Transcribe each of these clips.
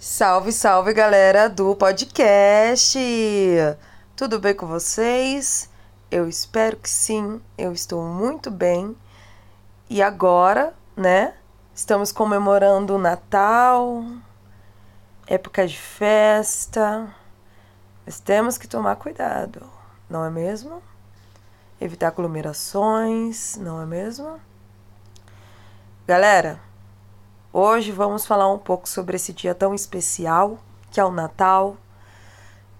Salve, salve galera do podcast! Tudo bem com vocês? Eu espero que sim, eu estou muito bem. E agora, né? Estamos comemorando o Natal, época de festa, mas temos que tomar cuidado, não é mesmo? Evitar aglomerações, não é mesmo? Galera, Hoje vamos falar um pouco sobre esse dia tão especial que é o Natal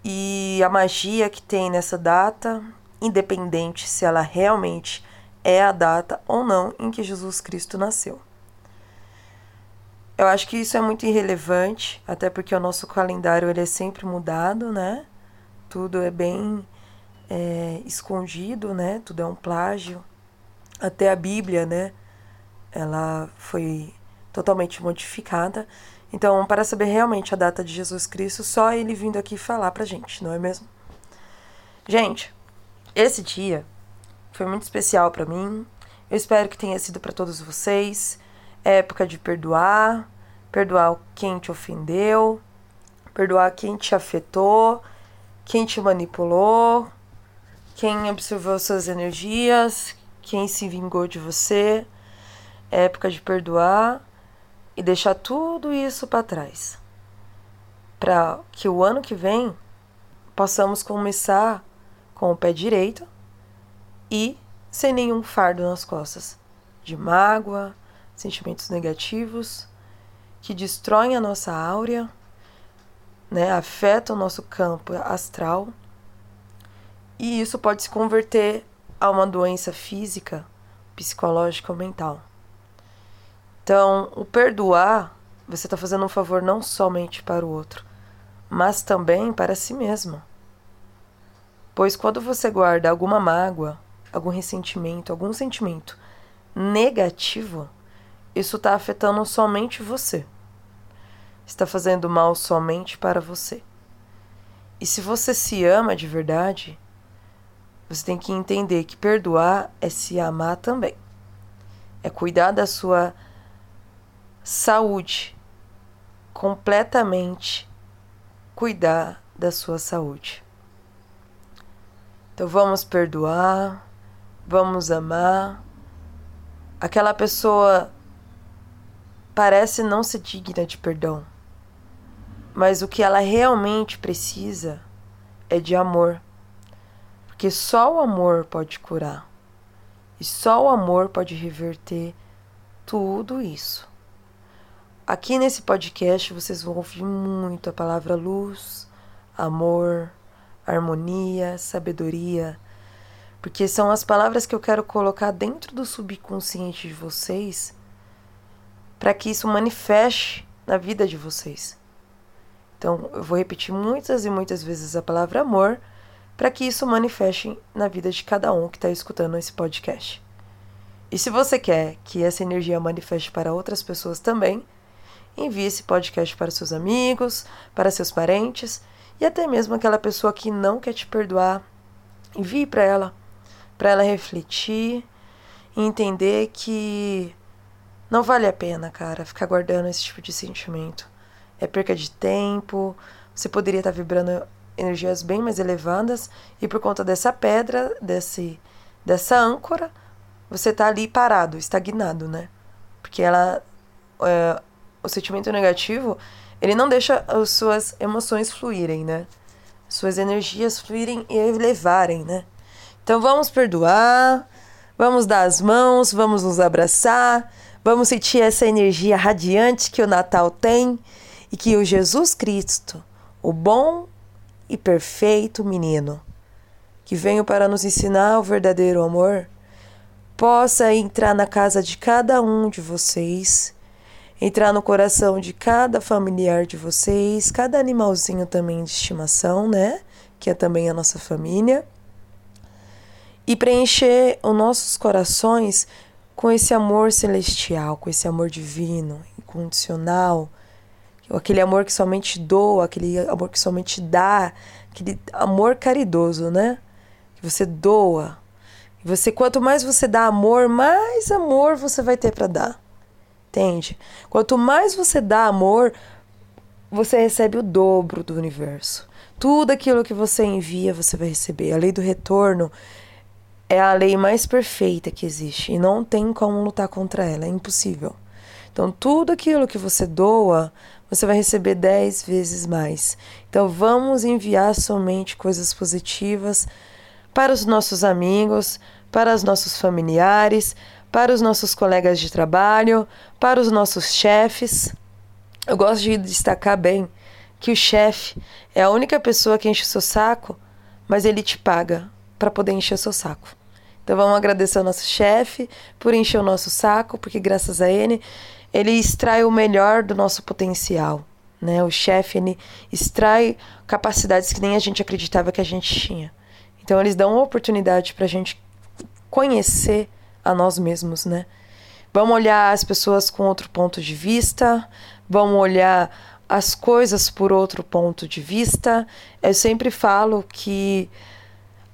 e a magia que tem nessa data, independente se ela realmente é a data ou não em que Jesus Cristo nasceu. Eu acho que isso é muito irrelevante, até porque o nosso calendário ele é sempre mudado, né? Tudo é bem é, escondido, né? Tudo é um plágio. Até a Bíblia, né? Ela foi totalmente modificada. Então, para saber realmente a data de Jesus Cristo, só ele vindo aqui falar pra gente, não é mesmo? Gente, esse dia foi muito especial para mim. Eu espero que tenha sido para todos vocês. É época de perdoar, perdoar quem te ofendeu, perdoar quem te afetou, quem te manipulou, quem absorveu suas energias, quem se vingou de você. É época de perdoar e deixar tudo isso para trás. Para que o ano que vem possamos começar com o pé direito e sem nenhum fardo nas costas de mágoa, sentimentos negativos que destroem a nossa áurea, né, afetam o nosso campo astral. E isso pode se converter a uma doença física, psicológica ou mental. Então, o perdoar, você está fazendo um favor não somente para o outro, mas também para si mesmo. Pois quando você guarda alguma mágoa, algum ressentimento, algum sentimento negativo, isso está afetando somente você. Está fazendo mal somente para você. E se você se ama de verdade, você tem que entender que perdoar é se amar também. É cuidar da sua Saúde. Completamente cuidar da sua saúde. Então vamos perdoar, vamos amar. Aquela pessoa parece não ser digna de perdão, mas o que ela realmente precisa é de amor. Porque só o amor pode curar. E só o amor pode reverter tudo isso. Aqui nesse podcast vocês vão ouvir muito a palavra luz, amor, harmonia, sabedoria, porque são as palavras que eu quero colocar dentro do subconsciente de vocês para que isso manifeste na vida de vocês. Então, eu vou repetir muitas e muitas vezes a palavra amor para que isso manifeste na vida de cada um que está escutando esse podcast. E se você quer que essa energia manifeste para outras pessoas também, envie esse podcast para seus amigos, para seus parentes e até mesmo aquela pessoa que não quer te perdoar. Envie para ela, para ela refletir e entender que não vale a pena, cara, ficar guardando esse tipo de sentimento. É perca de tempo, você poderia estar vibrando energias bem mais elevadas e por conta dessa pedra, desse dessa âncora, você tá ali parado, estagnado, né? Porque ela é, o sentimento negativo, ele não deixa as suas emoções fluírem, né? Suas energias fluírem e elevarem, né? Então vamos perdoar, vamos dar as mãos, vamos nos abraçar, vamos sentir essa energia radiante que o Natal tem e que o Jesus Cristo, o bom e perfeito menino, que veio para nos ensinar o verdadeiro amor, possa entrar na casa de cada um de vocês entrar no coração de cada familiar de vocês, cada animalzinho também de estimação, né? Que é também a nossa família. E preencher os nossos corações com esse amor celestial, com esse amor divino, incondicional, aquele amor que somente doa, aquele amor que somente dá, aquele amor caridoso, né? Que você doa. E você quanto mais você dá amor, mais amor você vai ter para dar. Entende? Quanto mais você dá amor, você recebe o dobro do universo. Tudo aquilo que você envia, você vai receber. A lei do retorno é a lei mais perfeita que existe e não tem como lutar contra ela, é impossível. Então, tudo aquilo que você doa, você vai receber dez vezes mais. Então, vamos enviar somente coisas positivas para os nossos amigos, para os nossos familiares, para os nossos colegas de trabalho, para os nossos chefes. Eu gosto de destacar bem que o chefe é a única pessoa que enche o seu saco, mas ele te paga para poder encher o seu saco. Então vamos agradecer ao nosso chefe por encher o nosso saco, porque graças a ele, ele extrai o melhor do nosso potencial. Né? O chefe ele extrai capacidades que nem a gente acreditava que a gente tinha. Então eles dão uma oportunidade para a gente conhecer a nós mesmos, né? Vamos olhar as pessoas com outro ponto de vista, vamos olhar as coisas por outro ponto de vista. Eu sempre falo que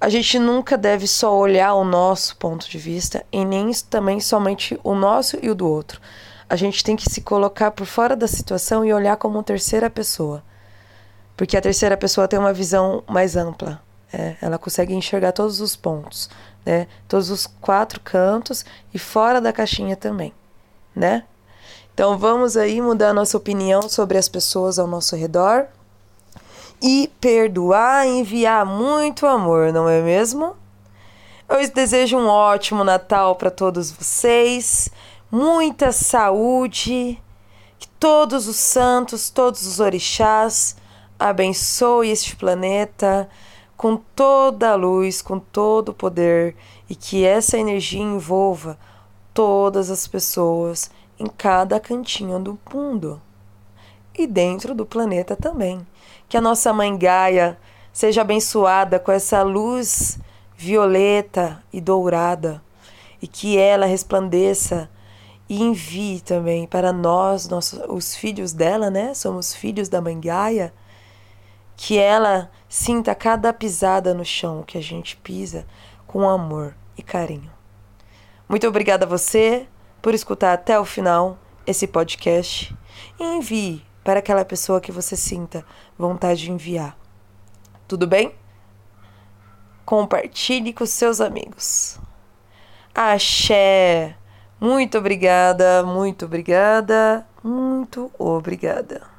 a gente nunca deve só olhar o nosso ponto de vista e nem também somente o nosso e o do outro. A gente tem que se colocar por fora da situação e olhar como terceira pessoa. Porque a terceira pessoa tem uma visão mais ampla. É, ela consegue enxergar todos os pontos, né? Todos os quatro cantos e fora da caixinha também, né? Então vamos aí mudar nossa opinião sobre as pessoas ao nosso redor e perdoar enviar muito amor, não é mesmo? Eu desejo um ótimo Natal para todos vocês, muita saúde, que todos os santos, todos os orixás abençoe este planeta com toda a luz, com todo o poder e que essa energia envolva todas as pessoas em cada cantinho do mundo e dentro do planeta também. Que a nossa mãe Gaia seja abençoada com essa luz violeta e dourada e que ela resplandeça e envie também para nós, nossos, os filhos dela, né? Somos filhos da mãe Gaia. Que ela sinta cada pisada no chão que a gente pisa com amor e carinho. Muito obrigada a você por escutar até o final esse podcast e envie para aquela pessoa que você sinta vontade de enviar. Tudo bem? Compartilhe com seus amigos. Axé! Muito obrigada, muito obrigada, muito obrigada.